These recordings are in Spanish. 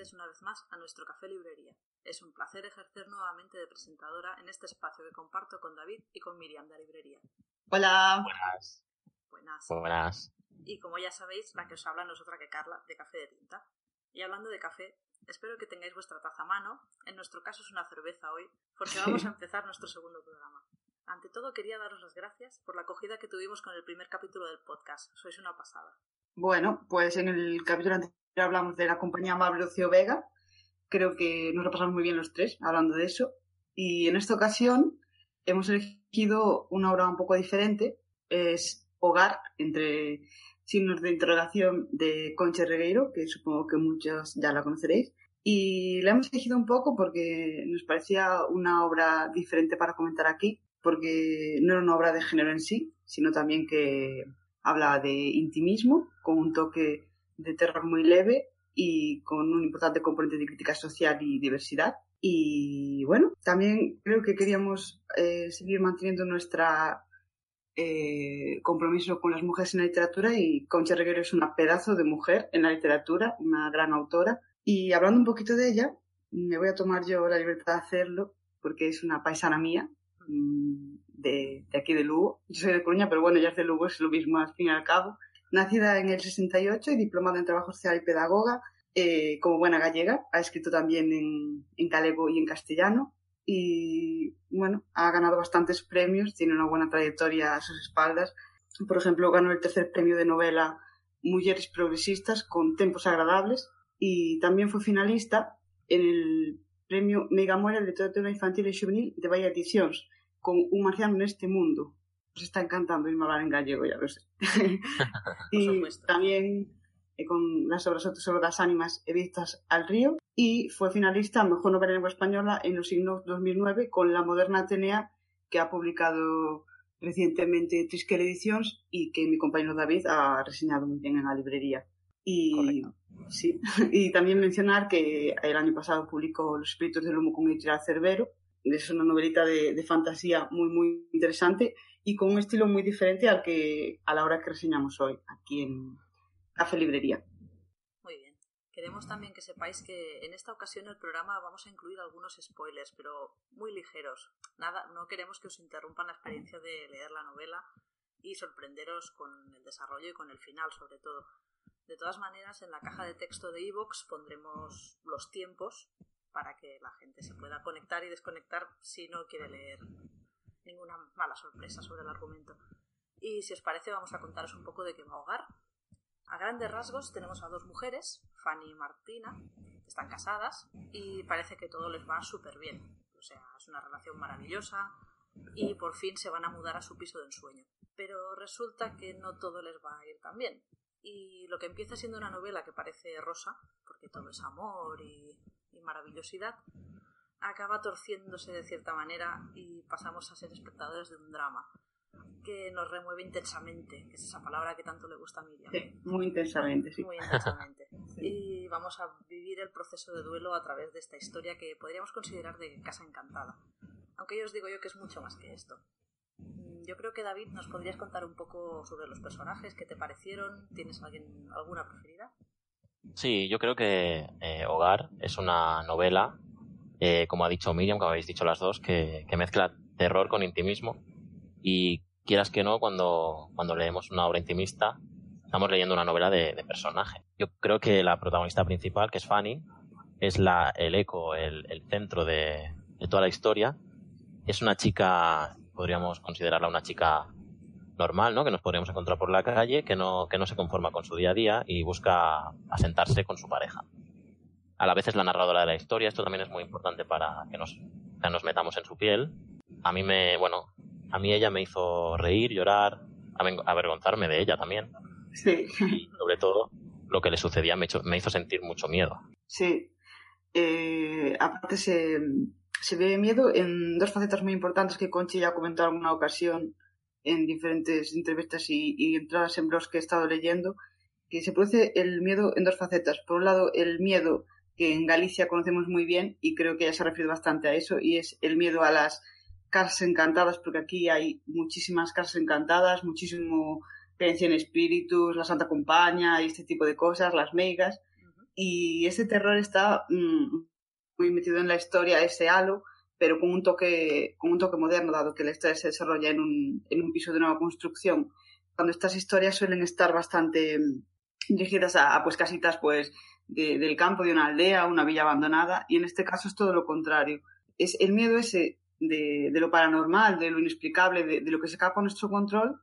Bienvenidos una vez más a nuestro Café Librería. Es un placer ejercer nuevamente de presentadora en este espacio que comparto con David y con Miriam de la librería. Hola. Buenas. Buenas. Buenas. Y como ya sabéis, la que os habla no es otra que Carla, de Café de Tinta. Y hablando de café, espero que tengáis vuestra taza a mano. En nuestro caso es una cerveza hoy, porque vamos a empezar nuestro segundo programa. Ante todo, quería daros las gracias por la acogida que tuvimos con el primer capítulo del podcast. Sois una pasada. Bueno, pues en el capítulo anterior hablamos de la compañía amable Vega. Creo que nos lo pasamos muy bien los tres hablando de eso. Y en esta ocasión hemos elegido una obra un poco diferente. Es Hogar, entre signos de interrogación de Concha Regueiro, que supongo que muchos ya la conoceréis. Y la hemos elegido un poco porque nos parecía una obra diferente para comentar aquí, porque no era una obra de género en sí, sino también que habla de intimismo, con un toque de terror muy leve y con un importante componente de crítica social y diversidad. Y bueno, también creo que queríamos eh, seguir manteniendo nuestra eh, compromiso con las mujeres en la literatura y Concha Reguero es una pedazo de mujer en la literatura, una gran autora. Y hablando un poquito de ella, me voy a tomar yo la libertad de hacerlo porque es una paisana mía mm, de, aquí de Lugo. Yo soy de Coruña, pero bueno, ya es Lugo, es lo mismo al fin y al cabo. Nacida en el 68 y diplomada en Trabajo Social y Pedagoga, eh, como buena gallega, ha escrito también en, en galego y en castellano y bueno, ha ganado bastantes premios, tiene una buena trayectoria a sus espaldas. Por ejemplo, ganó el tercer premio de novela Mujeres Progresistas con Tempos Agradables y también fue finalista en el premio Megamore de Literatura Infantil y Juvenil de Bahía Ediciones con Un marciano en este mundo. Os está encantando irme a hablar en gallego, ya lo sé. y también eh, con las obras sobre las ánimas vistas al río y fue finalista a Mejor Novela en Lengua Española en los signos 2009 con La Moderna Atenea que ha publicado recientemente Triskel Editions y que mi compañero David ha reseñado muy bien en la librería. Y, sí, y también mencionar que el año pasado publicó Los Espíritus del Humo con Editorial Cerbero. Es una novelita de, de fantasía muy, muy interesante y con un estilo muy diferente al que a la hora que reseñamos hoy aquí en Café Librería. Muy bien. Queremos también que sepáis que en esta ocasión el programa vamos a incluir algunos spoilers, pero muy ligeros. Nada, no queremos que os interrumpan la experiencia de leer la novela y sorprenderos con el desarrollo y con el final, sobre todo. De todas maneras, en la caja de texto de iVoox pondremos los tiempos para que la gente se pueda conectar y desconectar si no quiere leer ninguna mala sorpresa sobre el argumento. Y si os parece, vamos a contaros un poco de qué va Hogar. A grandes rasgos tenemos a dos mujeres, Fanny y Martina, que están casadas y parece que todo les va súper bien. O sea, es una relación maravillosa y por fin se van a mudar a su piso de ensueño. Pero resulta que no todo les va a ir tan bien. Y lo que empieza siendo una novela que parece rosa, porque todo es amor y, y maravillosidad, acaba torciéndose de cierta manera y pasamos a ser espectadores de un drama que nos remueve intensamente, que es esa palabra que tanto le gusta a Miriam. Sí, muy intensamente, sí. Muy intensamente. Y vamos a vivir el proceso de duelo a través de esta historia que podríamos considerar de casa encantada. Aunque yo os digo yo que es mucho más que esto. Mm, Yo creo que David nos podrías contar un poco sobre los personajes, qué te parecieron, ¿tienes alguien, alguna preferida? Sí, yo creo que eh, Hogar es una novela, eh, como ha dicho Miriam, como habéis dicho las dos, que, mezcla terror con intimismo. Y quieras que no, cuando, cuando leemos una obra intimista, estamos leyendo una novela de, de personaje. Yo creo que la protagonista principal, que es Fanny, es la, el eco, el, el centro de, de toda la historia. Es una chica podríamos considerarla una chica normal, ¿no? Que nos podríamos encontrar por la calle, que no, que no se conforma con su día a día y busca asentarse con su pareja. A la vez es la narradora de la historia, esto también es muy importante para que nos, que nos metamos en su piel. A mí me, bueno, a mí ella me hizo reír, llorar, avergonzarme de ella también. Sí. Y sobre todo, lo que le sucedía me, me hizo sentir mucho miedo. Sí. Eh, aparte se, se ve miedo en dos facetas muy importantes que Conchi ya ha comentado en alguna ocasión en diferentes entrevistas y, entradas en blogs que he estado leyendo, que se produce el miedo en dos facetas. Por un lado, el miedo que en Galicia conocemos muy bien y creo que ya se referido bastante a eso, y es el miedo a las casas encantadas, porque aquí hay muchísimas casas encantadas, muchísimo creencia en espíritus, la Santa Compaña y este tipo de cosas, las meigas, y ese terror está mm, muy metido en la historia, ese halo, pero con un toque, con un toque moderno, dado que la historia se desarrolla en un, en un piso de nueva construcción. Cuando estas historias suelen estar bastante mm, dirigidas a, pues casitas pues del campo, de una aldea, una villa abandonada, y en este caso es todo lo contrario. Es el miedo ese de, de lo paranormal, de lo inexplicable, de, de, lo que se escapa a nuestro control,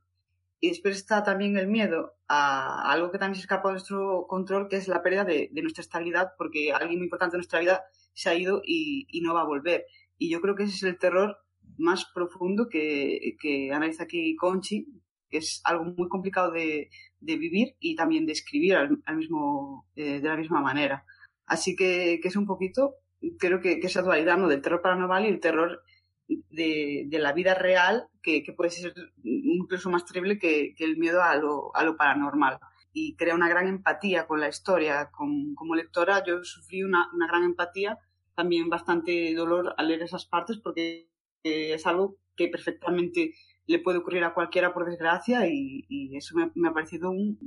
y después está también el miedo a algo que también se escapa a nuestro control, que es la pérdida de, de nuestra estabilidad, porque alguien muy importante en nuestra vida se ha ido y, no va a volver. Y yo creo que ese es el terror más profundo que, que analiza aquí Conchi, es algo muy complicado de, de vivir y también de escribir al, mismo, eh, de la misma manera. Así que, que es un poquito, creo que, que esa dualidad ¿no? del terror paranormal y el terror de, de la vida real, que, puede ser incluso más terrible que, que el miedo a lo, a lo, paranormal. Y crea una gran empatía con la historia. Con, como lectora yo sufrí una, una gran empatía también bastante dolor al leer esas partes porque es algo que perfectamente le puede ocurrir a cualquiera por desgracia y, eso me, ha parecido un,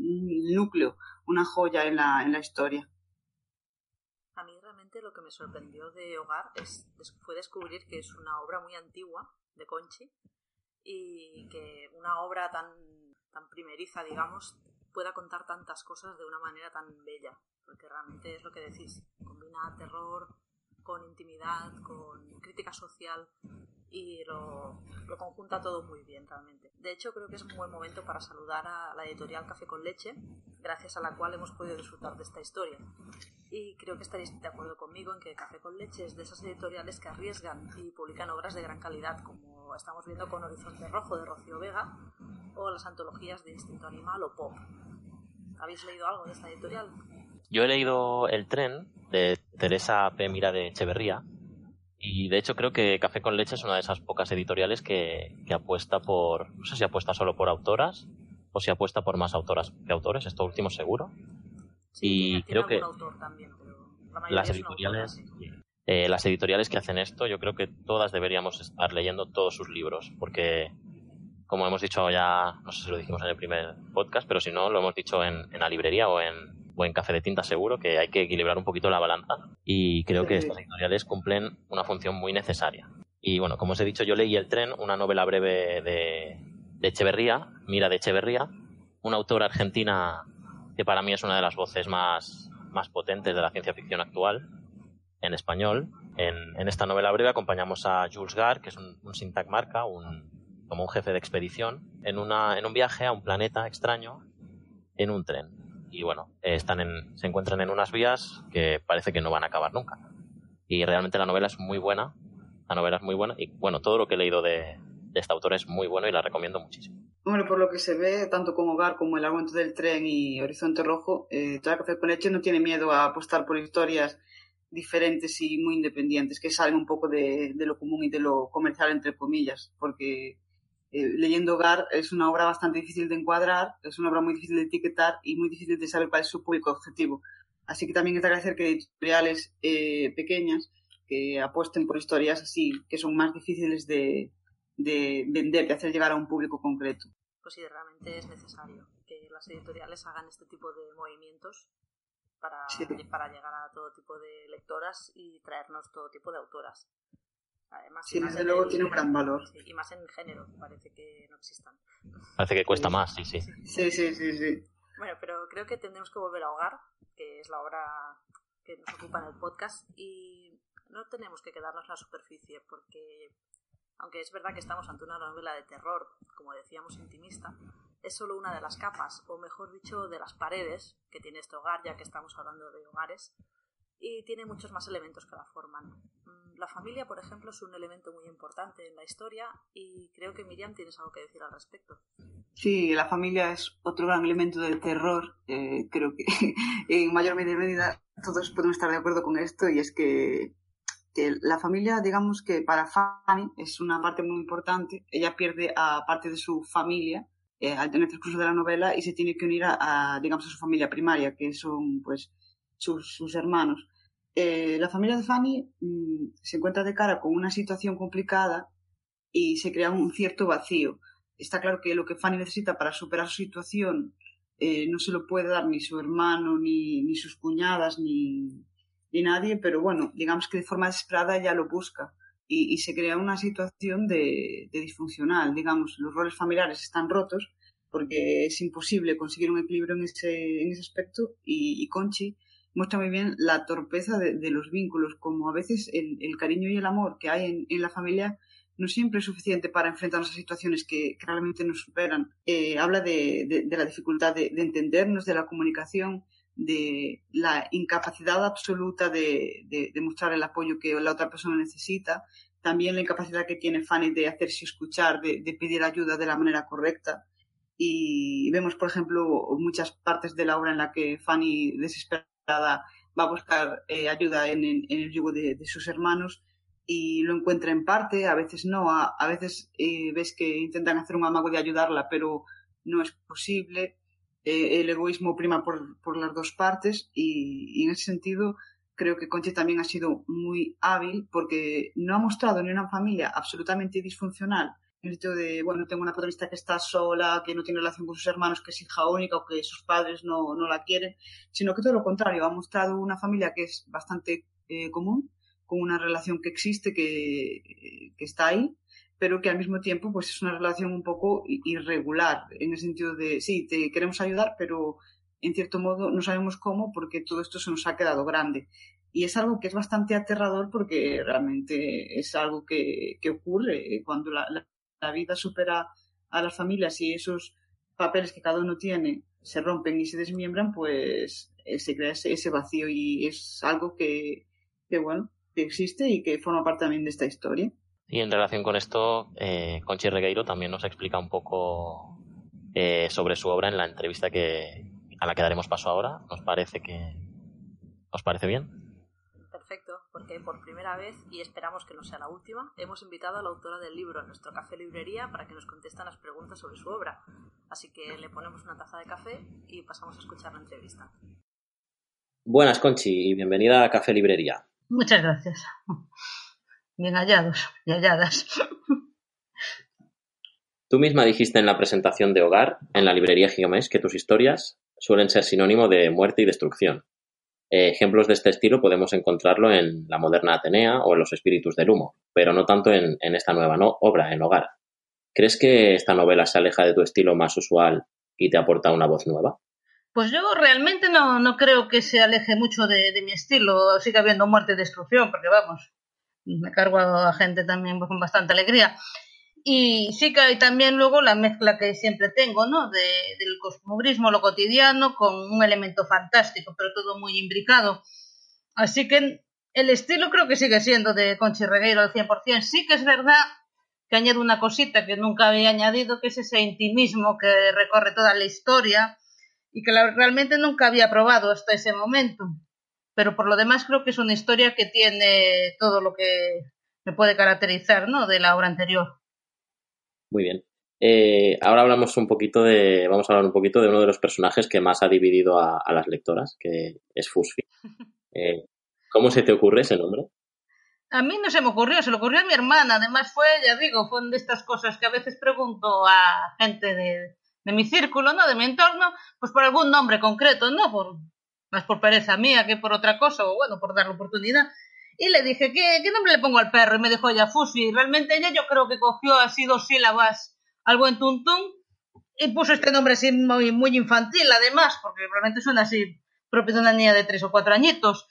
núcleo, una joya en la, en la historia. A mí realmente lo que me sorprendió de Hogar es, fue descubrir que es una obra muy antigua de Conchi y que una obra tan, tan primeriza, digamos, pueda contar tantas cosas de una manera tan bella, porque realmente es lo que decís, combina terror, con intimidad, con crítica social y lo, lo, conjunta todo muy bien realmente. De hecho, creo que es un buen momento para saludar a la editorial Café con Leche, gracias a la cual hemos podido disfrutar de esta historia. Y creo que estaréis de acuerdo conmigo en que Café con Leche es de esas editoriales que arriesgan y publican obras de gran calidad, como estamos viendo con Horizonte Rojo de Rocío Vega o las antologías de Instinto Animal o Pop. ¿Habéis leído algo de esta editorial? Yo he leído El tren de Teresa P. Mira de Echeverría y de hecho creo que Café con Leche es una de esas pocas editoriales que, apuesta por, no sé si apuesta solo por autoras o si apuesta por más autoras que autores, esto último seguro. y creo que las editoriales... Eh, las editoriales que hacen esto, yo creo que todas deberíamos estar leyendo todos sus libros, porque como hemos dicho ya, no sé si lo dijimos en el primer podcast, pero si no, lo hemos dicho en la librería o en, buen café de tinta seguro, que hay que equilibrar un poquito la balanza y creo que estas editoriales cumplen una función muy necesaria. Y bueno, como os he dicho, yo leí El tren, una novela breve de, de Echeverría, Mira de Echeverría, una autora argentina que para mí es una de las voces más, más potentes de la ciencia ficción actual en español. En, en esta novela breve acompañamos a Jules Gare, que es un, un sintagmarca, un, como un jefe de expedición, en, una, en un viaje a un planeta extraño en un tren y bueno, están en, se encuentran en unas vías que parece que no van a acabar nunca. Y realmente la novela es muy buena, la novela es muy buena y bueno, todo lo que he leído de, de esta autora es muy bueno y la recomiendo muchísimo. Bueno, por lo que se ve, tanto como Hogar como El Argumento del Tren y Horizonte Rojo, eh, Café con Leche no tiene miedo a apostar por historias diferentes y muy independientes, que salen un poco de, de lo común y de lo comercial, entre comillas, porque eh, leyendo Hogar es una obra bastante difícil de encuadrar, es una obra muy difícil de etiquetar y muy difícil de saber cuál es su público objetivo. Así que también es de agradecer que editoriales eh, pequeñas que apuesten por historias así, que son más difíciles de, de vender, de hacer llegar a un público concreto. Pues sí, realmente es necesario que las editoriales hagan este tipo de movimientos para, para llegar a todo tipo de lectoras y traernos todo tipo de autoras. Además, sí, desde luego tiene un gran valor. y más en género, parece que no existan. Parece que cuesta más, sí, sí. Sí, sí, sí, sí. Bueno, pero creo que tendremos que volver a Hogar, que es la obra que nos ocupa en el podcast, y no tenemos que quedarnos en la superficie, porque Aunque es verdad que estamos ante una novela de terror, como decíamos, intimista, es solo una de las capas, o mejor dicho, de las paredes que tiene este hogar, ya que estamos hablando de hogares, y tiene muchos más elementos que la forman. Mm, la familia, por ejemplo, es un elemento muy importante en la historia y creo que Miriam tienes algo que decir al respecto. Sí, la familia es otro gran elemento del terror. Eh, creo que en mayor medida todos podemos estar de acuerdo con esto y es que, que, la familia, digamos que para Fanny es una parte muy importante. Ella pierde a parte de su familia eh, al tener el transcurso de la novela y se tiene que unir a, a, digamos, a su familia primaria, que son pues sus, sus hermanos. Eh, la familia de Fanny mmm, se encuentra de cara con una situación complicada y se crea un cierto vacío. Está claro que lo que Fanny necesita para superar su situación eh, no se lo puede dar ni su hermano, ni, sus cuñadas, ni, nadie, pero bueno, digamos que de forma desesperada ella lo busca y, se crea una situación de, disfuncional. Digamos, los roles familiares están rotos porque es imposible conseguir un equilibrio en ese, en ese aspecto y Conchi muestra muy bien la torpeza de, de los vínculos, como a veces el, el, cariño y el amor que hay en, en, la familia no siempre es suficiente para enfrentarnos a situaciones que, que realmente nos superan. Eh, habla de, de, de, la dificultad de, entendernos, de la comunicación, de la incapacidad absoluta de, mostrar el apoyo que la otra persona necesita, también la incapacidad que tiene Fanny de hacerse escuchar, de, pedir ayuda de la manera correcta. Y vemos, por ejemplo, muchas partes de la obra en la que Fanny desespera va a buscar eh, ayuda en, el yugo de, sus hermanos y lo encuentra en parte, a veces no, a, veces eh, ves que intentan hacer un amago de ayudarla, pero no es posible. Eh, el egoísmo prima por, las dos partes y, y, en ese sentido creo que Conchi también ha sido muy hábil porque no ha mostrado ni una familia absolutamente disfuncional el hecho de, bueno, tengo una protagonista que está sola, que no tiene relación con sus hermanos, que es hija única o que sus padres no, no la quieren, sino que todo lo contrario, ha mostrado una familia que es bastante eh, común, con una relación que existe, que, que está ahí, pero que al mismo tiempo pues es una relación un poco irregular, en el sentido de, sí, te queremos ayudar, pero en cierto modo no sabemos cómo porque todo esto se nos ha quedado grande. Y es algo que es bastante aterrador porque realmente es algo que, que ocurre cuando la, la la vida supera a las familias y esos papeles que cada uno tiene se rompen y se desmiembran, pues eh, se crea ese, ese vacío y es algo que, que, bueno, que existe y que forma parte también de esta historia. Y en relación con esto, eh, Conchi Regueiro también nos explica un poco eh, sobre su obra en la entrevista que, a la que daremos paso ahora. ¿Nos parece que os parece bien? Porque por primera vez, y esperamos que no sea la última, hemos invitado a la autora del libro a nuestro café librería para que nos conteste las preguntas sobre su obra. Así que le ponemos una taza de café y pasamos a escuchar la entrevista. Buenas, Conchi, y bienvenida a Café Librería. Muchas gracias. Bien hallados y halladas. Tú misma dijiste en la presentación de Hogar, en la librería Giomés, que tus historias suelen ser sinónimo de muerte y destrucción. Eh, ejemplos de este estilo podemos encontrarlo en la moderna Atenea o en los espíritus del humo, pero no tanto en, esta nueva obra, en Hogar. ¿Crees que esta novela se aleja de tu estilo más usual y te aporta una voz nueva? Pues yo realmente no, no creo que se aleje mucho de, de, mi estilo. Sigue habiendo muerte y destrucción, porque vamos, me cargo a gente también con bastante alegría. Y sí que hay también luego la mezcla que siempre tengo, ¿no? De, del cosmobrismo, lo cotidiano, con un elemento fantástico, pero todo muy imbricado. Así que el estilo creo que sigue siendo de Conchi Regueiro al 100%. Sí que es verdad que añado una cosita que nunca había añadido, que es ese intimismo que recorre toda la historia y que realmente nunca había probado hasta ese momento. Pero por lo demás creo que es una historia que tiene todo lo que me puede caracterizar, ¿no? De la obra anterior. Muy bien. Eh, ahora hablamos un poquito de, vamos a hablar un poquito de uno de los personajes que más ha dividido a, a las lectoras, que es Fusfi. Eh, ¿Cómo se te ocurre ese nombre? A mí no se me ocurrió, se lo ocurrió a mi hermana. Además fue, ya digo, fue de estas cosas que a veces pregunto a gente de, de mi círculo, ¿no? De mi entorno, pues por algún nombre concreto, ¿no? Por, más por pereza mía que por otra cosa, o bueno, por dar la oportunidad. Y le dije, ¿qué, ¿qué nombre le pongo al perro? Y me dijo ella, Fusi. Realmente ella yo creo que cogió así dos sílabas al buen tuntún y puso este nombre así muy, muy infantil, además, porque realmente suena así propio de una niña de tres o cuatro añitos.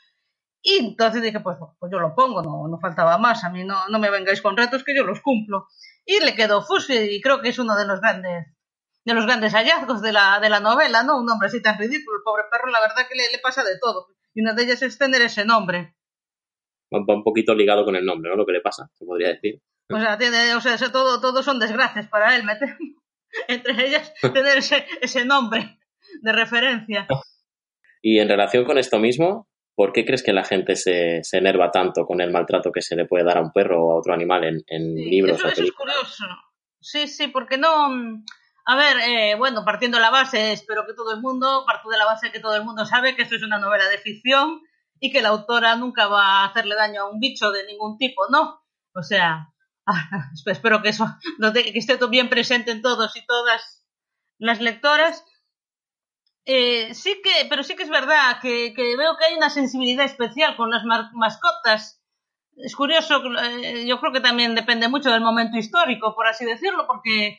Y entonces dije, pues, pues yo lo pongo, no, no faltaba más, a mí no, no me vengáis con retos que yo los cumplo. Y le quedó Fusi y creo que es uno de los grandes de los grandes hallazgos de la, de la novela, ¿no? Un nombre así tan ridículo, el pobre perro, la verdad que le, le pasa de todo. Y una de ellas es tener ese nombre. Va un poquito ligado con el nombre, ¿no? Lo que le pasa, se podría decir. O sea, tiene, o sea, todo, todo son desgracias para él, meter, entre ellas tener ese, ese nombre de referencia. Y en relación con esto mismo, ¿por qué crees que la gente se, se enerva tanto con el maltrato que se le puede dar a un perro o a otro animal en, en Sí, libros eso, o eso es curioso. Sí, sí, porque no. A ver, eh, bueno, partiendo de la base, espero que todo el mundo, parto de la base que todo el mundo sabe que esto es una novela de ficción y que la autora nunca va a hacerle daño a un bicho de ningún tipo, ¿no? O sea, espero que eso esté bien presente en todos y todas las lectoras. Eh, sí que, pero sí que es verdad que, veo que hay una sensibilidad especial con las mascotas es curioso, eh, yo creo que también depende mucho del momento histórico, por así decirlo, porque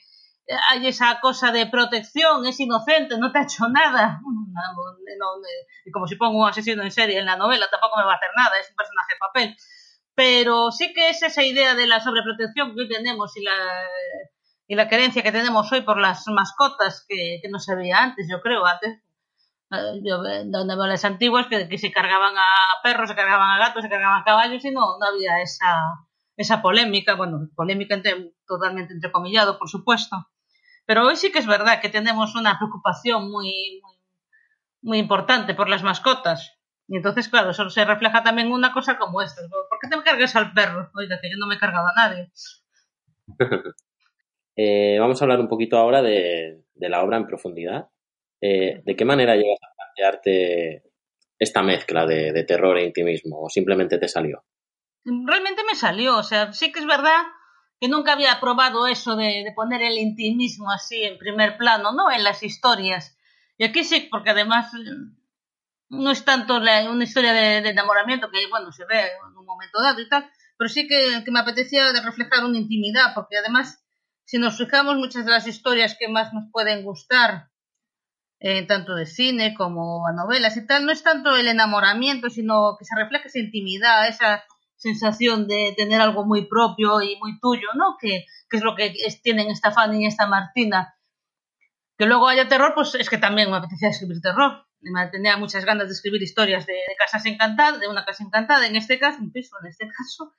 hay esa cosa de protección, es inocente, no te ha hecho nada. No, y como si pongo un asesino en serie en la novela, tampoco me va a hacer nada, es un personaje de papel. Pero sí que es esa idea de la sobreprotección que hoy tenemos y la, y la querencia que tenemos hoy por las mascotas que, que no se veía antes, yo creo, antes eh, yo, eh, donde las antiguas que, que se cargaban a perros, se cargaban a gatos, se cargaban a caballos y no, no había esa, esa polémica, bueno, polémica entre, totalmente entrecomillado, por supuesto. Pero hoy sí que es verdad que tenemos una preocupación muy, muy, muy importante por las mascotas. Y entonces, claro, eso se refleja también en una cosa como esta. ¿Por qué te me cargas al perro? Oiga, que yo no me he cargado a nadie. Eh, vamos a hablar un poquito ahora de, de la obra en profundidad. Eh, ¿De qué manera llegas a plantearte esta mezcla de, de terror e intimismo? ¿O simplemente te salió? realmente me salió. O sea, sí que es verdad que nunca había probado eso de, de poner el intimismo así en primer plano, ¿no? En las historias. Y aquí sí, porque además eh, no es tanto una historia de, enamoramiento que, bueno, se ve en un momento dado y tal, pero sí que, me apetecía reflejar una intimidad, porque además, si nos fijamos, muchas de las historias que más nos pueden gustar, eh, tanto de cine como a novelas y tal, no es tanto el enamoramiento, sino que se refleja esa intimidad, esa sensación de tener algo muy propio y muy tuyo, ¿no? Que, que es lo que tienen esta Fanny y esta Martina. Que luego haya terror, pues es que también me apetecía escribir terror. Me tenía muchas ganas de escribir historias de, de casas encantadas, de una casa encantada, en este caso, un piso en este caso.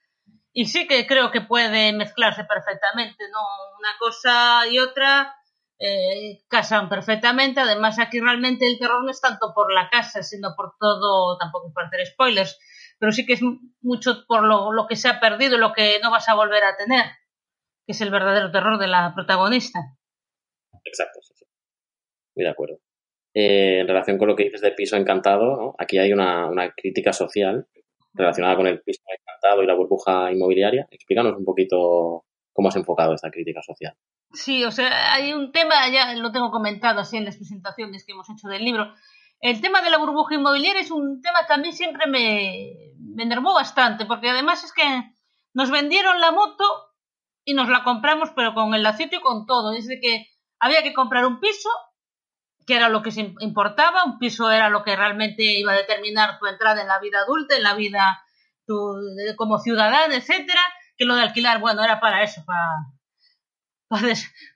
Y sí que creo que puede mezclarse perfectamente, ¿no? Una cosa y otra eh, casan perfectamente. Además, aquí realmente el terror no es tanto por la casa, sino por todo, tampoco es para hacer spoilers, pero sí que es mucho por lo, lo que se ha perdido, lo que no vas a volver a tener, que es el verdadero terror de la protagonista. Exacto, sí, sí. Muy de acuerdo. Eh, en relación con lo que dices de piso encantado, ¿no? aquí hay una, una crítica social relacionada con el piso encantado y la burbuja inmobiliaria. Explícanos un poquito cómo has enfocado esta crítica social. Sí, o sea, hay un tema, ya lo tengo comentado así en las presentaciones que hemos hecho del libro. El tema de la burbuja inmobiliaria es un tema que a mí siempre me, enervó bastante, porque además es que nos vendieron la moto y nos la compramos, pero con el lacito y con todo. Es de que había que comprar un piso, que era lo que se importaba, un piso era lo que realmente iba a determinar tu entrada en la vida adulta, en la vida tu, como ciudadana, etcétera, que lo de alquilar, bueno, era para eso, para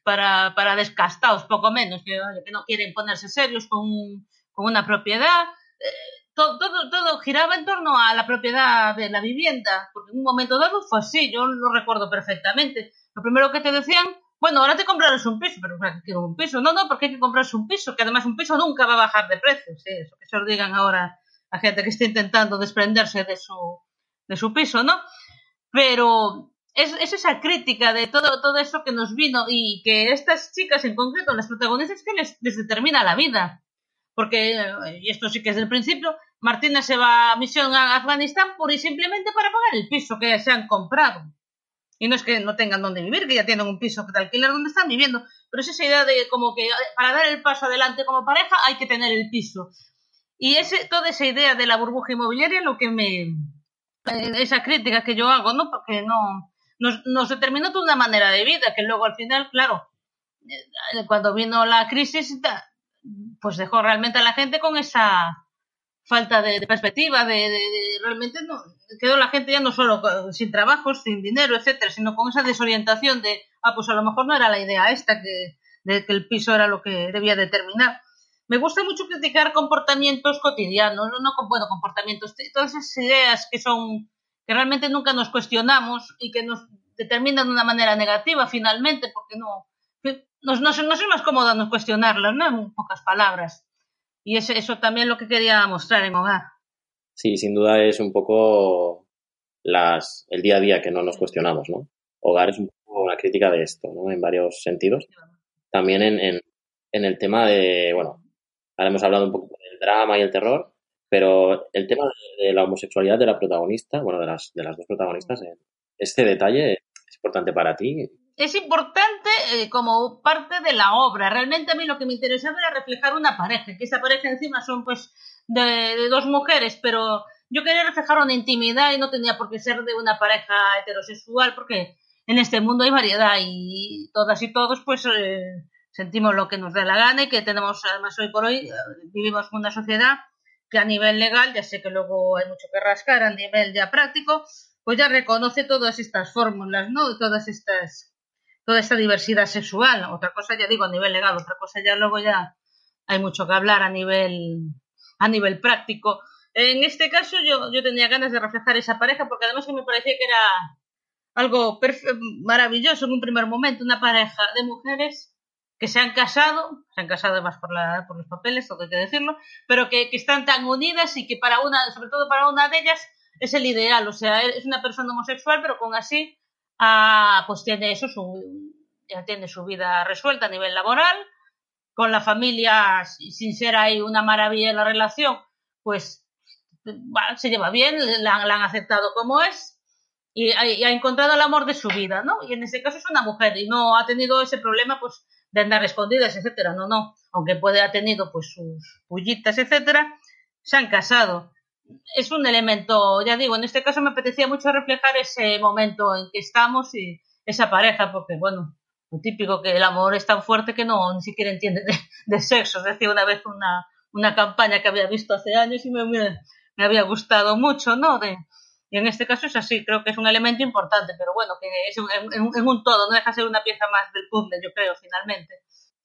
para, para, descastados, poco menos, que, que no quieren ponerse serios con, un- con una propiedad. Eh, todo, todo, giraba en torno a la propiedad de la vivienda, porque en un momento dado fue así, yo lo recuerdo perfectamente. Lo primero que te decían, bueno, ahora te comprarás un piso, pero ¿para qué quiero un piso? No, no, porque hay que comprarse un piso, que además un piso nunca va a bajar de precio, sí, eso que se lo digan ahora a gente que está intentando desprenderse de su, de su piso, ¿no? Pero es, es esa crítica de todo, todo eso que nos vino y que estas chicas en concreto, las protagonistas, que les determina la vida. Porque, eh, y esto sí que es del principio, Martina se va a misión a Afganistán pura y simplemente para pagar el piso que se han comprado. Y no es que no tengan dónde vivir, que ya tienen un piso de alquiler donde están viviendo, pero es esa idea de como que eh, para dar el paso adelante como pareja hay que tener el piso. Y ese, toda esa idea de la burbuja inmobiliaria lo que me, eh, esa crítica que yo hago, ¿no? Porque no, nos, nos determinó toda una manera de vida que luego al final, claro, cuando vino la crisis, pues dejó realmente a la gente con esa falta de, perspectiva, de, realmente no, quedó la gente ya no solo sin trabajos, sin dinero, etcétera, sino con esa desorientación de, ah, pues a lo mejor no era la idea esta, que, de que el piso era lo que debía determinar. Me gusta mucho criticar comportamientos cotidianos, no, no bueno, comportamientos, todas esas ideas que son, que realmente nunca nos cuestionamos y que nos determinan de una manera negativa finalmente, porque no, nos, nos, nos es más cómodo cuestionarlas, ¿no? En pocas palabras. Y eso, eso también lo que quería mostrar en Hogar. Sí, sin duda es un poco las, el día a día que no nos cuestionamos, ¿no? Hogar es una crítica de esto, ¿no? En varios sentidos. También en, en, en el tema de, bueno, ahora hemos hablado un poco del drama y el terror, pero el tema de, la homosexualidad de la protagonista, bueno, de las, de las dos protagonistas, este detalle es importante para ti es importante eh, como parte de la obra. Realmente a mí lo que me interesaba era reflejar una pareja, que esa pareja encima son pues de, dos mujeres, pero yo quería reflejar una intimidad y no tenía por qué ser de una pareja heterosexual, porque en este mundo hay variedad y todas y todos pues eh, sentimos lo que nos da la gana y que tenemos además hoy por hoy eh, vivimos una sociedad que a nivel legal, ya sé que luego hay mucho que rascar, a nivel ya práctico, pues ya reconoce todas estas fórmulas, ¿no? Todas estas toda esta diversidad sexual. Otra cosa, ya digo, a nivel legal, otra cosa ya luego ya hay mucho que hablar a nivel, a nivel práctico. En este caso yo, yo tenía ganas de reflejar esa pareja porque además que me parecía que era algo maravilloso en un primer momento, una pareja de mujeres que se han casado, se han casado además por, la, por los papeles, todo hay que decirlo, pero que, que, están tan unidas y que para una, sobre todo para una de ellas, es el ideal, o sea, es una persona homosexual, pero con así ah, pues tiene eso, su, tiene su vida resuelta a nivel laboral, con la familia, sin ser ahí una maravilla en la relación, pues se lleva bien, la, han aceptado como es y ha, encontrado el amor de su vida, ¿no? Y en este caso es una mujer y no ha tenido ese problema, pues, de andar escondidas, etcétera, no, no, aunque puede ha tenido, pues, sus pullitas, etcétera, se han casado es un elemento, ya digo, en este caso me apetecía mucho reflejar ese momento en que estamos y esa pareja, porque bueno, lo típico que el amor es tan fuerte que no ni siquiera entiende de, sexo. Es decir, una vez una, una campaña que había visto hace años y me, me, había gustado mucho, ¿no? De, y en este caso es así, creo que es un elemento importante, pero bueno, que es en, un todo, no deja de ser una pieza más del puzzle, yo creo, finalmente.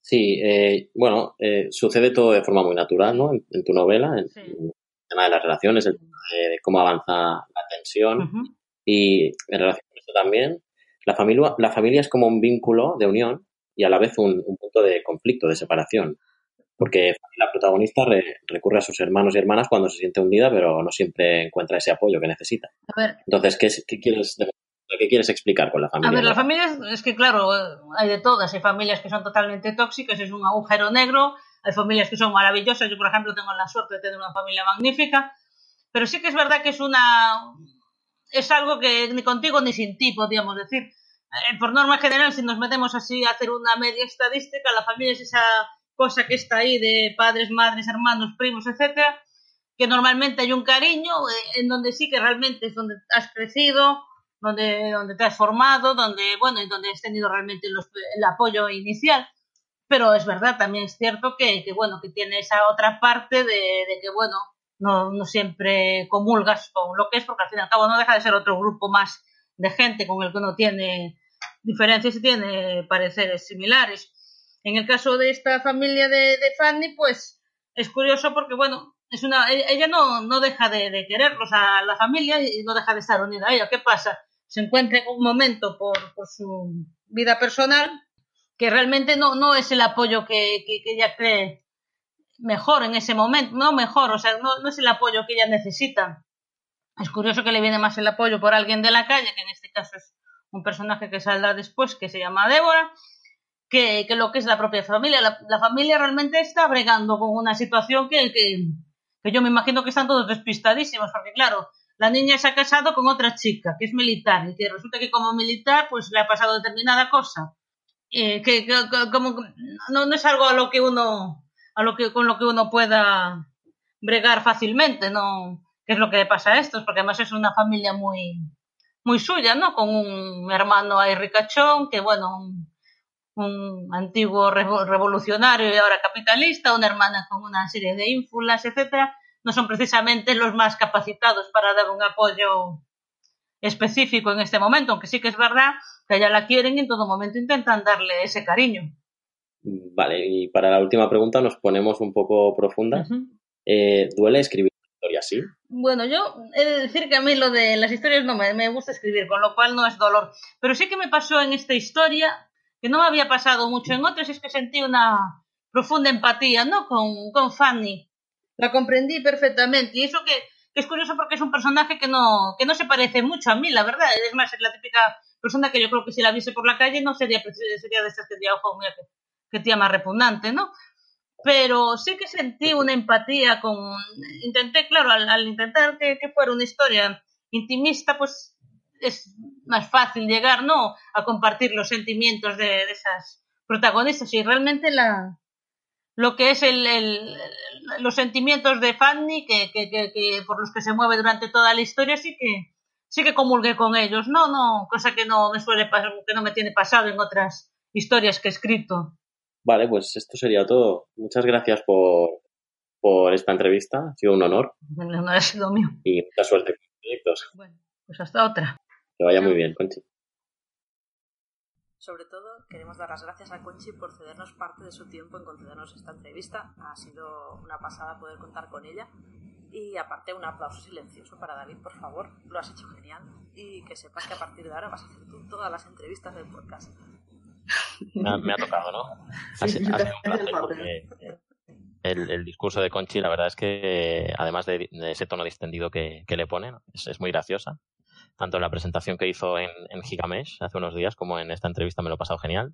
Sí, eh, bueno, eh, sucede todo de forma muy natural, ¿no? En, tu novela, en, tema de las relaciones, el tema de cómo avanza la tensión y en relación con esto también, la familia, la familia es como un vínculo de unión y a la vez un, punto de conflicto, de separación. Porque la protagonista recurre a sus hermanos y hermanas cuando se siente hundida, pero no siempre encuentra ese apoyo que necesita. Entonces, ¿qué, qué quieres ¿Qué quieres explicar con la familia? A ver, la familia es que, claro, hay de todas. Hay familias que son totalmente tóxicas, es un agujero negro hay familias que son maravillosas. Yo, por ejemplo, tengo la suerte de tener una familia magnífica. Pero sí que es verdad que es una. Es algo que ni contigo ni sin ti, podríamos decir. Eh, por norma general, si nos metemos así a hacer una media estadística, la familia es esa cosa que está ahí de padres, madres, hermanos, primos, etcétera, que normalmente hay un cariño eh, en donde sí que realmente es donde has crecido, donde, donde te has formado, donde, bueno, y donde has tenido realmente el apoyo inicial pero es verdad, también es cierto que, que bueno, que tiene esa otra parte de, que, bueno, no, no, siempre comulgas con lo que es, porque al fin y al cabo no deja de ser otro grupo más de gente con el que uno tiene diferencias y tiene pareceres similares. En el caso de esta familia de, de Fanny, pues es curioso porque, bueno, es una, e, ella no, no deja de, de quererlos a la familia y no deja de estar unida a ella. ¿Qué pasa? Se encuentra en un momento por, por su vida personal que realmente no, no es el apoyo que, que, ella cree mejor en ese momento, no mejor, o sea, no, no, es el apoyo que ella necesita. Es curioso que le viene más el apoyo por alguien de la calle, que en este caso es un personaje que saldrá después, que se llama Débora, que, que lo que es la propia familia. La, la, familia realmente está bregando con una situación que, que, que yo me imagino que están todos despistadísimos, porque claro, la niña se ha casado con otra chica, que es militar, y que resulta que como militar, pues le ha pasado determinada cosa eh, que, como no, no es algo a lo que uno a lo que con lo que uno pueda bregar fácilmente no qué es lo que le pasa a estos porque además es una familia muy muy suya no con un hermano ahí ricachón que bueno un, un antiguo revolucionario y ahora capitalista una hermana con una serie de ínfulas etcétera no son precisamente los más capacitados para dar un apoyo específico en este momento, aunque sí que es verdad que ya la quieren y en todo momento intentan darle ese cariño. Vale, y para la última pregunta nos ponemos un poco profundas. Eh, ¿Duele escribir historias, sí? Bueno, yo he de decir que a mí lo de las historias no me, me, gusta escribir, con lo cual no es dolor. Pero sí que me pasó en esta historia, que no me había pasado mucho en otras, es que sentí una profunda empatía, ¿no? Con, con Fanny. La comprendí perfectamente. Y eso que, que, es curioso porque es un personaje que no, que no se parece mucho a mí, la verdad. Es más, es la típica persona que yo creo que si la viese por la calle no sería, sería de estas que ojo, mira, que, que tía más repugnante, ¿no? Pero sí que sentí una empatía con... Intenté, claro, al, al intentar que, que, fuera una historia intimista, pues es más fácil llegar, ¿no? A compartir los sentimientos de, de esas protagonistas y realmente la, lo que es el, el, los sentimientos de Fanny que, que, que, por los que se mueve durante toda la historia sí que sí que comulgué con ellos. No no cosa que no me suele pasar que no me tiene pasado en otras historias que he escrito. Vale pues esto sería todo. Muchas gracias por por esta entrevista. Ha sido un honor. Honor ha sido mío. Y mucha suerte con los proyectos. Bueno pues hasta otra. Que vaya muy bien Conchi sobre todo, queremos dar las gracias a Conchi por cedernos parte de su tiempo en concedernos esta entrevista. Ha sido una pasada poder contar con ella. Y aparte, un aplauso silencioso para David, por favor. Lo has hecho genial. Y que sepas que a partir de ahora vas a hacer tú todas las entrevistas del podcast. Me ha, me ha tocado, ¿no? Ha, sido un placer porque el, el, discurso de Conchi, la verdad es que, además de, de ese tono distendido que, que le pone, es, es muy graciosa tanto en la presentación que hizo en, en Gigamesh hace unos días como en esta entrevista me lo he pasado genial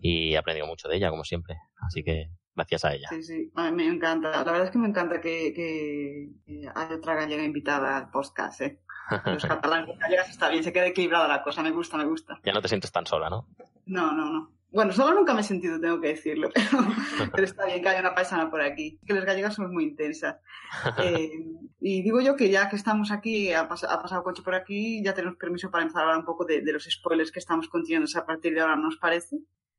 y he aprendido mucho de ella, como siempre. Así que gracias a ella. Sí, sí, a mí me encanta. La verdad es que me encanta que, que, que haya otra gallega invitada al podcast. ¿eh? Los catalanes gallegas está bien, se queda equilibrada la cosa, me gusta, me gusta. Ya no te sientes tan sola, ¿no? No, no, no. Bueno, solo nunca me he sentido, tengo que decirlo, pero, pero está bien que haya una paisana por aquí. Que las gallegas somos muy intensas. Eh, y digo yo que ya que estamos aquí, ha, pas ha, pasado coche por aquí, ya tenemos permiso para empezar a hablar un poco de, de los spoilers que estamos continuando a partir de ahora, ¿nos parece?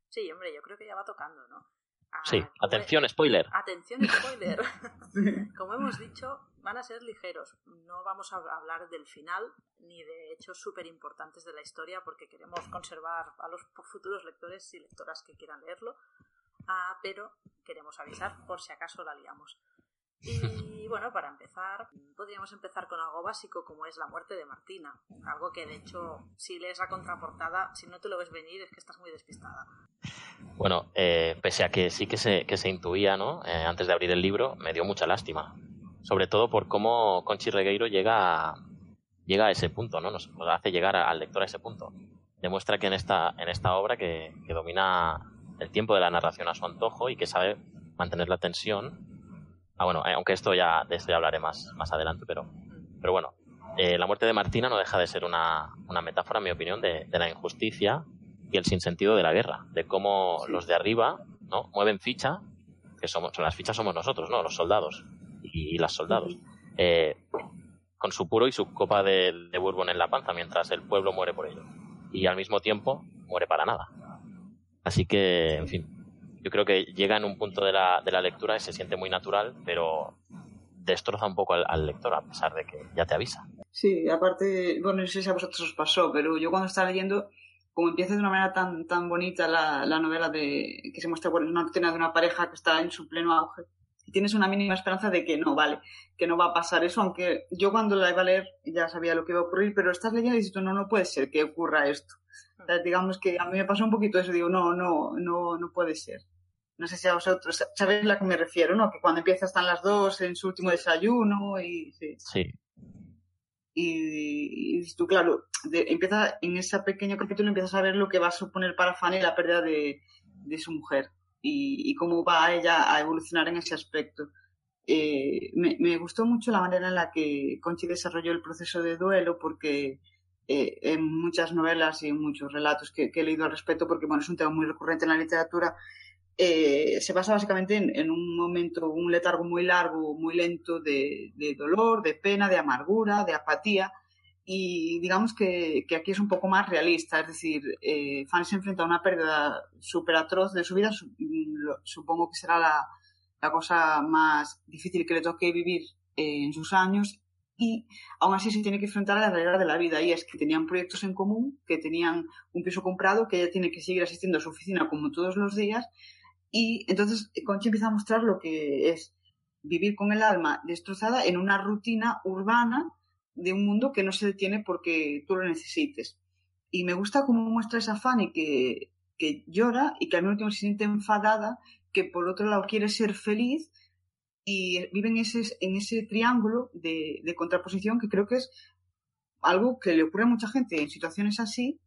Sí, hombre, yo creo que ya va tocando, ¿no? Ah, sí, atención, spoiler. Atención, spoiler. Como hemos dicho, van a ser ligeros. No vamos a hablar del final ni de hechos súper importantes de la historia porque queremos conservar a los futuros lectores y lectoras que quieran leerlo. Ah, pero queremos avisar por si acaso la liamos. Y bueno, para empezar, podríamos empezar con algo básico como es la muerte de Martina. Algo que de hecho, si lees la contraportada, si no te lo ves venir, es que estás muy despistada. Bueno, eh, pese a que sí que se, que se intuía, ¿no? Eh, antes de abrir el libro, me dio mucha lástima. Sobre todo por cómo Conchi Regueiro llega a, llega a ese punto, ¿no? Nos, nos hace llegar al lector a ese punto. Demuestra que en esta, en esta obra que, que domina el tiempo de la narración a su antojo y que sabe mantener la tensión Ah, bueno, eh, aunque esto ya, de esto ya hablaré más, más adelante, pero, pero bueno, eh, la muerte de Martina no deja de ser una, una metáfora, en mi opinión, de, de, la injusticia y el sinsentido de la guerra, de cómo sí. los de arriba ¿no? mueven ficha, que somos, las fichas somos nosotros, ¿no? los soldados y, y las soldados, eh, con su puro y su copa de, de bourbon en la panza, mientras el pueblo muere por ello. Y al mismo tiempo muere para nada. Así que, en fin, yo creo que llega en un punto de la, de la lectura y se siente muy natural, pero destroza un poco al, lector a pesar de que ya te avisa. Sí, aparte, bueno, no sé si a vosotros os pasó, pero yo cuando estaba leyendo, como empieza de una manera tan, tan bonita la, la novela de que se muestra bueno, una escena de una pareja que está en su pleno auge, y tienes una mínima esperanza de que no, vale, que no va a pasar eso, aunque yo cuando la iba a leer ya sabía lo que iba a ocurrir, pero estás leyendo y dices no, no puede ser que ocurra esto. Digamos que a mí me pasó un poquito eso, digo, no, no, no, no puede ser. No sé si a vosotros sabéis a la que me refiero, ¿no? Que cuando empieza están las dos en su último desayuno y... Sí. sí. Y, y, tú, claro, de, empieza en ese pequeño capítulo empiezas a ver lo que va a suponer para Fanny la pérdida de, de su mujer y, y, cómo va ella a evolucionar en ese aspecto. Eh, me, me, gustó mucho la manera en la que Conchi desarrolló el proceso de duelo porque eh, en muchas novelas y en muchos relatos que, que he leído al respecto, porque bueno, es un tema muy recurrente en la literatura, eh, se basa básicamente en, en, un momento, un letargo muy largo, muy lento de, de, dolor, de pena, de amargura, de apatía. Y digamos que, que aquí es un poco más realista, es decir, eh, Fanny se enfrenta a una pérdida súper atroz de su vida, lo, supongo que será la, la, cosa más difícil que le toque vivir eh, en sus años. Y aún así se tiene que enfrentar a la realidad de la vida. Y es que tenían proyectos en común, que tenían un piso comprado, que ella tiene que seguir asistiendo a su oficina como todos los días y entonces Conchi empieza a mostrar lo que es vivir con el alma destrozada en una rutina urbana de un mundo que no se detiene porque tú lo necesites. Y me gusta cómo muestra esa Fanny que, que llora y que al mismo tiempo se siente enfadada, que por otro lado quiere ser feliz y vive en ese, en ese triángulo de, de contraposición que creo que es algo que le ocurre a mucha gente en situaciones así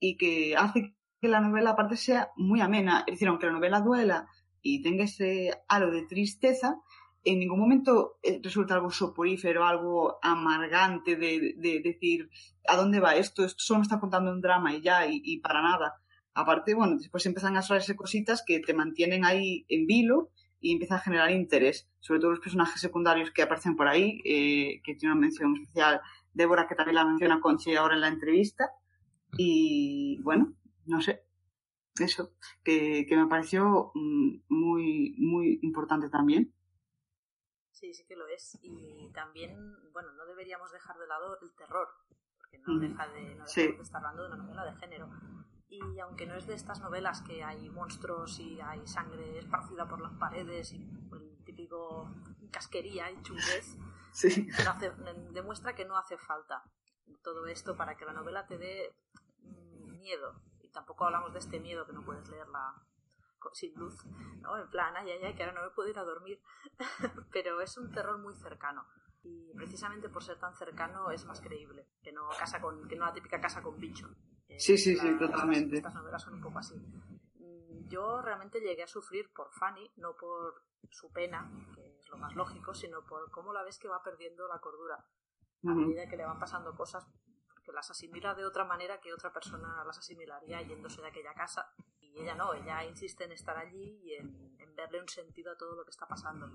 y que hace que la novela aparte sea muy amena. Es decir, aunque la novela duela y tenga ese halo de tristeza, en ningún momento eh, resulta algo soporífero, algo amargante de, de, decir, ¿a dónde va esto? Esto solo me está contando un drama y ya, y, y para nada. Aparte, bueno, después empiezan a traerse cositas que te mantienen ahí en vilo y empiezan a generar interés, sobre todo los personajes secundarios que aparecen por ahí, eh, que tiene una mención especial Débora, que también la menciona Conchi ahora en la entrevista. Y bueno, no sé, eso, que, que me pareció mm, muy, muy importante también. Sí, sí que lo es. Y también, bueno, no deberíamos dejar de lado el terror, porque no deja de, no deja de estar hablando de una novela de género. Y aunque no es de estas novelas que hay monstruos y hay sangre esparcida por las paredes y el típico casquería y chunguez, demuestra que no hace falta todo esto para que la novela te dé mm, miedo. Tampoco hablamos de este miedo que no puedes leerla sin luz, ¿no? En plan, ay, ay, ay, que ahora no me puedo ir a dormir. Pero es un terror muy cercano. Y precisamente por ser tan cercano es más creíble que no, casa con, que no la típica casa con bicho. Sí, sí, sí, totalmente. Estas novelas son un poco así. Mm, yo realmente llegué a sufrir por Fanny, no por su pena, que es lo más lógico, sino por cómo la ves que va perdiendo la cordura a medida que le van pasando cosas, porque las asimila de otra manera que otra persona las asimilaría yéndose de aquella casa. Y ella no, ella insiste en estar allí y en, en verle un sentido a todo lo que está pasando.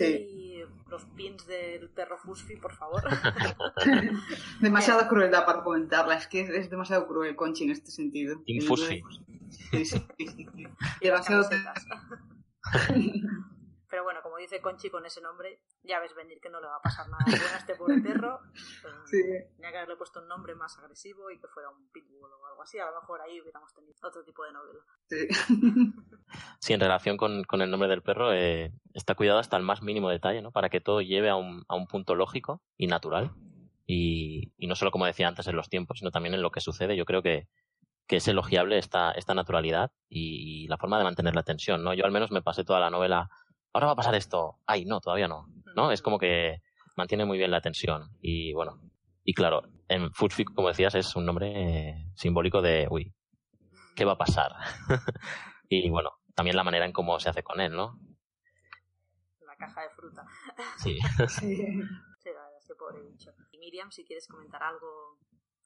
Y los pins del perro Fusfi, por favor. Demasiada crueldad para comentarla, es que es demasiado cruel Conchi en este sentido. Pin Fusfi. Sí, sí, sí, Y demasiado... Pero bueno, como dice Conchi con ese nombre, ya ves venir que no le va a pasar nada bueno a este pobre perro. Pues, sí. Tenía que haberle puesto un nombre más agresivo y que fuera un pitbull o algo así. A lo mejor ahí hubiéramos tenido otro tipo de novela. Sí. sí, en relación con, con, el nombre del perro, eh, está cuidado hasta el más mínimo detalle, ¿no? Para que todo lleve a un, a un punto lógico y natural. Y, y, no solo, como decía antes, en los tiempos, sino también en lo que sucede. Yo creo que, que es elogiable esta, esta naturalidad y, y, la forma de mantener la tensión, ¿no? Yo al menos me pasé toda la novela ahora va a pasar esto. Ay, no, todavía no. ¿No? Es como que mantiene muy bien la tensión. Y bueno, y claro, en Foodfic, como decías, es un nombre eh, simbólico de, uy, ¿qué va a pasar? y bueno, también la manera en cómo se hace con él, ¿no? La caja de fruta. Sí. sí. Sí, la verdad es que pobre bicho. Y Miriam, si quieres comentar algo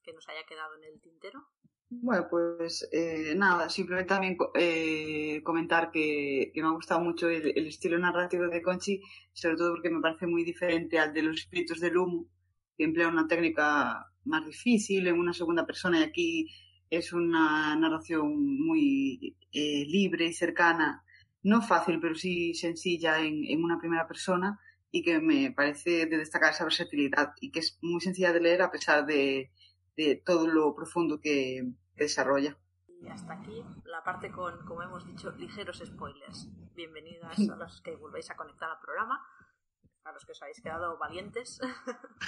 que nos haya quedado en el tintero. Bueno, pues eh, nada, simplemente también eh, comentar que, me ha gustado mucho el, el, estilo narrativo de Conchi, sobre todo porque me parece muy diferente al de los espíritus del humo, que emplea una técnica más difícil en una segunda persona y aquí es una narración muy eh, libre y cercana, no fácil, pero sí sencilla en, en una primera persona y que me parece de destacar esa versatilidad y que es muy sencilla de leer a pesar de, de todo lo profundo que, desarrolla. Y hasta aquí la parte con, como hemos dicho, ligeros spoilers. Bienvenidas a los que volvéis a conectar al programa, a los que os habéis quedado valientes,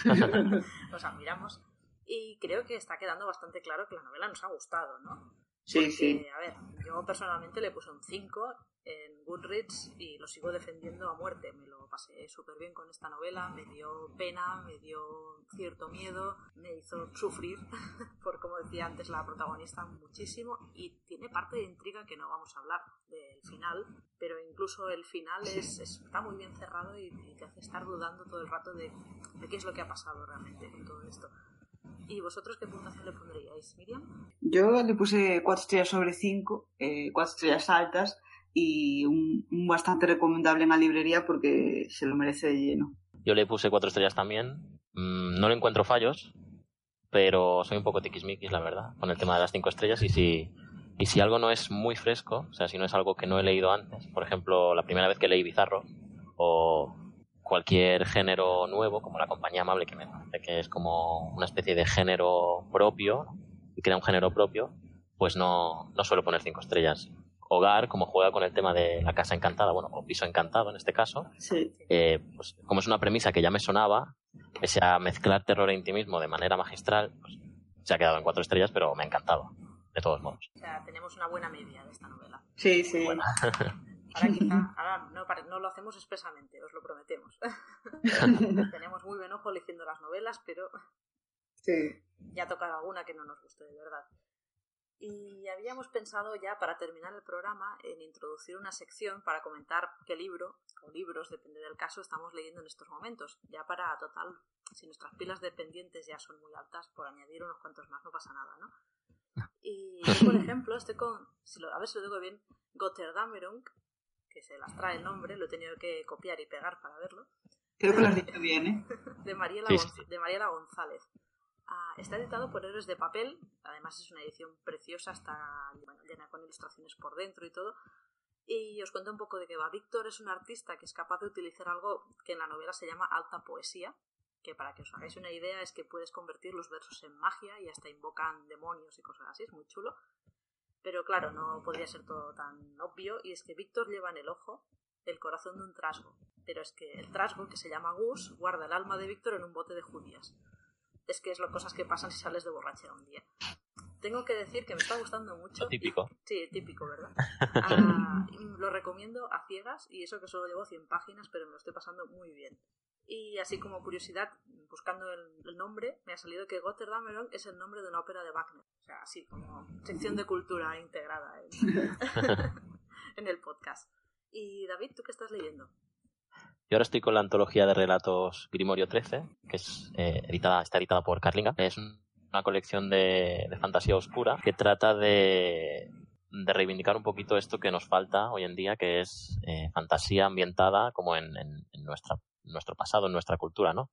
os admiramos. Y creo que está quedando bastante claro que la novela nos ha gustado, ¿no? Sí, Porque, sí. A ver, yo personalmente le puse un 5 en Goodreads y lo sigo defendiendo a muerte. Me lo pasé súper bien con esta novela, me dio pena, me dio cierto miedo, me hizo sufrir, por como decía antes la protagonista, muchísimo. Y tiene parte de intriga que no vamos a hablar del final, pero incluso el final es, está muy bien cerrado y, y, te hace estar dudando todo el rato de, de qué es lo que ha pasado realmente con todo esto. ¿Y vosotros qué puntuación le pondríais, Miriam? Yo le puse 4 estrellas sobre 5, 4 eh, estrellas altas y un, bastante recomendable en la librería porque se lo merece de lleno. Yo le puse 4 estrellas también. Mm, no le encuentro fallos, pero soy un poco tiquismiquis, la verdad, con el tema de las 5 estrellas y si, y si algo no es muy fresco, o sea, si no es algo que no he leído antes, por ejemplo, la primera vez que leí Bizarro o cualquier género nuevo, como la compañía amable, que me parece que es como una especie de género propio, y crea un género propio, pues no, no suelo poner cinco estrellas. Hogar, como juega con el tema de la casa encantada, bueno, o piso encantado en este caso, eh, pues como es una premisa que ya me sonaba, ese a mezclar terror e intimismo de manera magistral, pues se ha quedado en cuatro estrellas, pero me ha encantado, de todos modos. O sea, tenemos una buena media de esta novela. Sí, sí. Ahora quizá, ahora no, no, lo hacemos expresamente, os lo prometemos. tenemos muy buen ojo eligiendo las novelas, pero sí. ya tocará alguna que no nos guste de verdad. Y habíamos pensado ya para terminar el programa en introducir una sección para comentar qué libro o libros, depende del caso, estamos leyendo en estos momentos. Ya para total, si nuestras pilas de pendientes ya son muy altas, por añadir unos cuantos más no pasa nada, ¿no? Y yo, por ejemplo, estoy con, si lo, a ver si lo digo bien, Gotterdamerung, que se las trae el nombre, lo he tenido que copiar y pegar para verlo. Creo que lo has dicho bien, ¿eh? De Mariela, de Mariela González. Está editado por Héroes de Papel, además es una edición preciosa, está llena con ilustraciones por dentro y todo. Y os cuento un poco de qué va. Víctor es un artista que es capaz de utilizar algo que en la novela se llama alta poesía, que para que os hagáis una idea es que puedes convertir los versos en magia y hasta invocan demonios y cosas así, es muy chulo. Pero claro, no podría ser todo tan obvio, y es que Víctor lleva en el ojo el corazón de un trasgo, pero es que el trasgo, que se llama Gus, guarda el alma de Víctor en un bote de judías es que es lo cosas que pasan si sales de borrachera un día. Tengo que decir que me está gustando mucho. típico. Sí, típico, ¿verdad? Ah, lo recomiendo a ciegas y eso que solo llevo 100 páginas, pero me lo estoy pasando muy bien. Y así como curiosidad, buscando el, nombre, me ha salido que Gotterdameron es el nombre de una ópera de Wagner. O sea, así como sección de cultura integrada en, en el podcast. Y David, ¿tú qué estás leyendo? Yo ahora estoy con la antología de relatos Grimorio 13, que es eh, editada, está editada por Carlinga. Es una colección de, fantasía oscura que trata de, reivindicar un poquito esto que nos falta hoy en día, que es eh, fantasía ambientada como en, nuestra, nuestro pasado, en nuestra cultura, ¿no?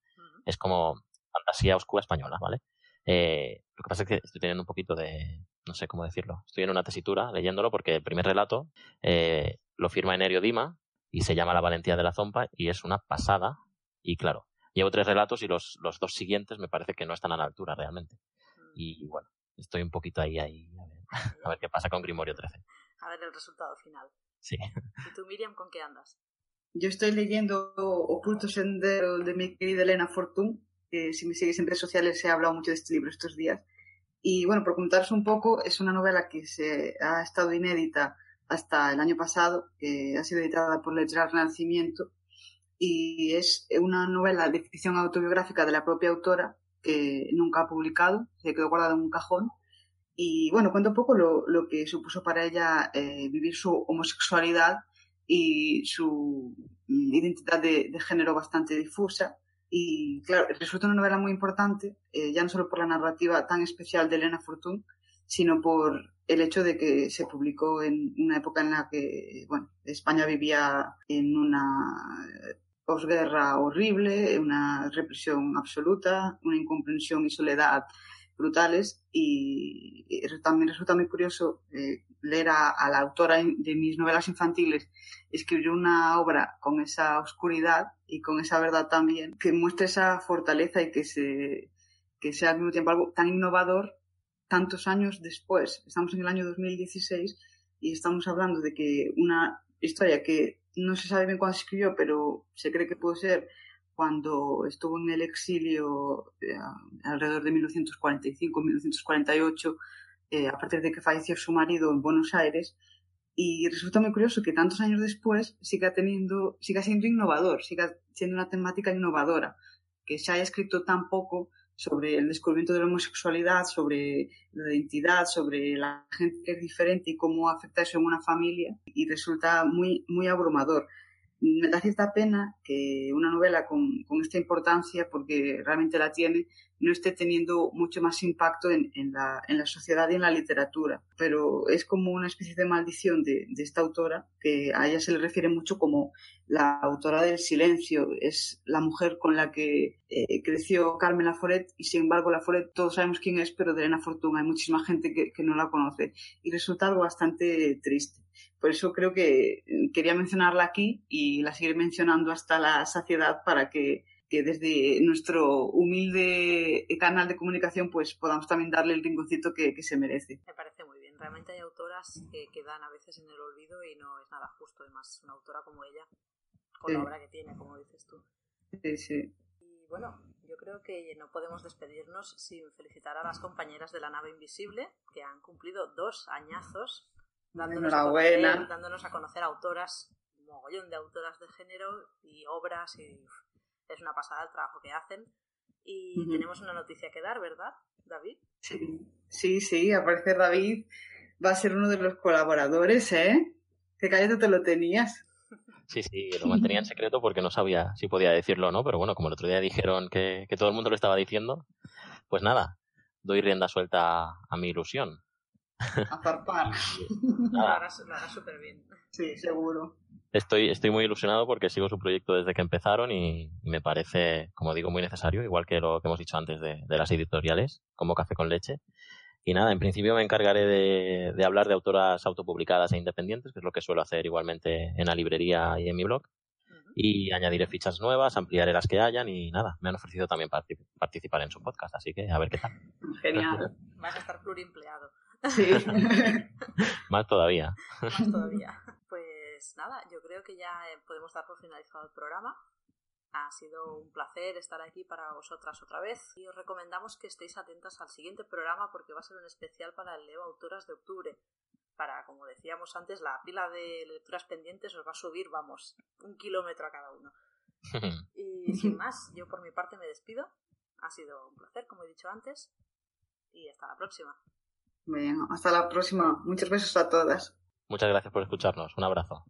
Es como fantasía oscura española, ¿vale? Eh, lo que pasa es que estoy teniendo un poquito de, no sé cómo decirlo, estoy en una tesitura leyéndolo porque el primer relato lo firma Enerio Dima, y se llama La valentía de la zompa y es una pasada. Y claro, llevo tres relatos y los, los dos siguientes me parece que no están a la altura realmente. Mm. Y bueno, estoy un poquito ahí, ahí, a ver, a ver qué pasa con Grimorio 13. A ver el resultado final. Sí. ¿Y tú, Miriam, con qué andas? Yo estoy leyendo Oculto Sendero de mi querida Elena Fortún, que si me sigues en redes sociales he hablado mucho de este libro estos días. Y bueno, por contaros un poco, es una novela que se ha estado inédita hasta el año pasado, que ha sido editada por Letras Renacimiento, y es una novela de ficción autobiográfica de la propia autora que nunca ha publicado, se quedó guardada en un cajón. Y bueno, cuenta un poco lo, lo que supuso para ella eh, vivir su homosexualidad y su identidad de, género bastante difusa. Y claro, resulta una novela muy importante, eh, ya no solo por la narrativa tan especial de Elena Fortún, sino por el hecho de que se publicó en una época en la que, bueno, España vivía en una posguerra horrible, una represión absoluta, una incomprensión y soledad brutales. Y también resulta muy curioso eh, leer a, la autora de mis novelas infantiles escribir una obra con esa oscuridad y con esa verdad también que muestre esa fortaleza y que se que sea al mismo tiempo algo tan innovador tantos años después. Estamos en el año 2016 y estamos hablando de que una historia que no se sabe bien cuándo se escribió, pero se cree que puede ser cuando estuvo en el exilio eh, alrededor de 1945-1948, eh, a partir de que falleció su marido en Buenos Aires. Y resulta muy curioso que tantos años después siga teniendo, siga siendo innovador, siga siendo una temática innovadora, que se haya escrito tan poco sobre el descubrimiento de la homosexualidad, sobre la identidad, sobre la gente que es diferente y cómo afecta eso en una familia y resulta muy, muy abrumador. Me da cierta pena que una novela con, esta importancia, porque realmente la tiene, no esté teniendo mucho más impacto en, la, sociedad y en la literatura. Pero es como una especie de maldición de, de, esta autora, que a ella se le refiere mucho como la autora del silencio. Es la mujer con la que eh, creció Carmen Laforet y sin embargo Laforet todos sabemos quién es, pero de Elena Fortuna hay muchísima gente que, que no la conoce y resulta algo bastante triste. Por eso creo que quería mencionarla aquí y la seguiré mencionando hasta la saciedad para que, que desde nuestro humilde canal de comunicación pues podamos también darle el rinconcito que, que se merece. Me parece muy bien. Realmente hay autoras que quedan a veces en el olvido y no es nada justo. Además, una autora como ella, con la obra que tiene, como dices tú. Sí, sí. Y bueno, yo creo que no podemos despedirnos sin felicitar a las compañeras de la nave invisible, que han cumplido dos añazos dándonos, a conocer, dándonos a conocer autoras, un mogollón de autoras de género y obras, y es una pasada el trabajo que hacen. Y tenemos una noticia que dar, ¿verdad, David? Sí, sí, sí, aparece David, va a ser uno de los colaboradores, ¿eh? Que cállate te lo tenías. Sí, sí, lo mantenía en secreto porque no sabía si podía decirlo o no, pero bueno, como el otro día dijeron que, todo el mundo lo estaba diciendo, pues nada, doy rienda suelta a mi ilusión. A zarpar. Lo harás, súper bien. Sí, seguro. Estoy, estoy muy ilusionado porque sigo su proyecto desde que empezaron y me parece, como digo, muy necesario, igual que lo que hemos dicho antes de, de las editoriales, como Café con Leche. Y nada, en principio me encargaré de, hablar de autoras autopublicadas e independientes, que es lo que suelo hacer igualmente en la librería y en mi blog. Y añadiré fichas nuevas, ampliaré las que hayan y nada, me han ofrecido también participar en su podcast, así que a ver qué tal. Genial. Vas a estar pluriempleado. Sí. Más todavía. Más todavía. Pues nada, yo creo que ya eh, podemos dar por finalizado el programa. Ha sido un placer estar aquí para vosotras otra vez y os recomendamos que estéis atentas al siguiente programa porque va a ser un especial para el Leo Autoras de Octubre. Para, como decíamos antes, la pila de lecturas pendientes os va a subir, vamos, un kilómetro a cada uno. y sin más, yo por mi parte me despido. Ha sido un placer, como he dicho antes. Y hasta la próxima. Bien, hasta la próxima. Muchos besos a todas. Muchas gracias por escucharnos. Un abrazo.